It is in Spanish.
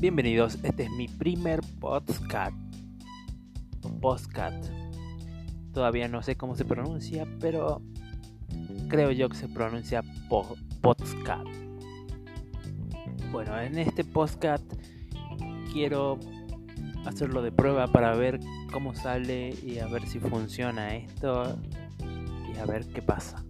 Bienvenidos, este es mi primer podcast. Postcat. Todavía no sé cómo se pronuncia, pero creo yo que se pronuncia podcast. Bueno, en este podcast quiero hacerlo de prueba para ver cómo sale y a ver si funciona esto y a ver qué pasa.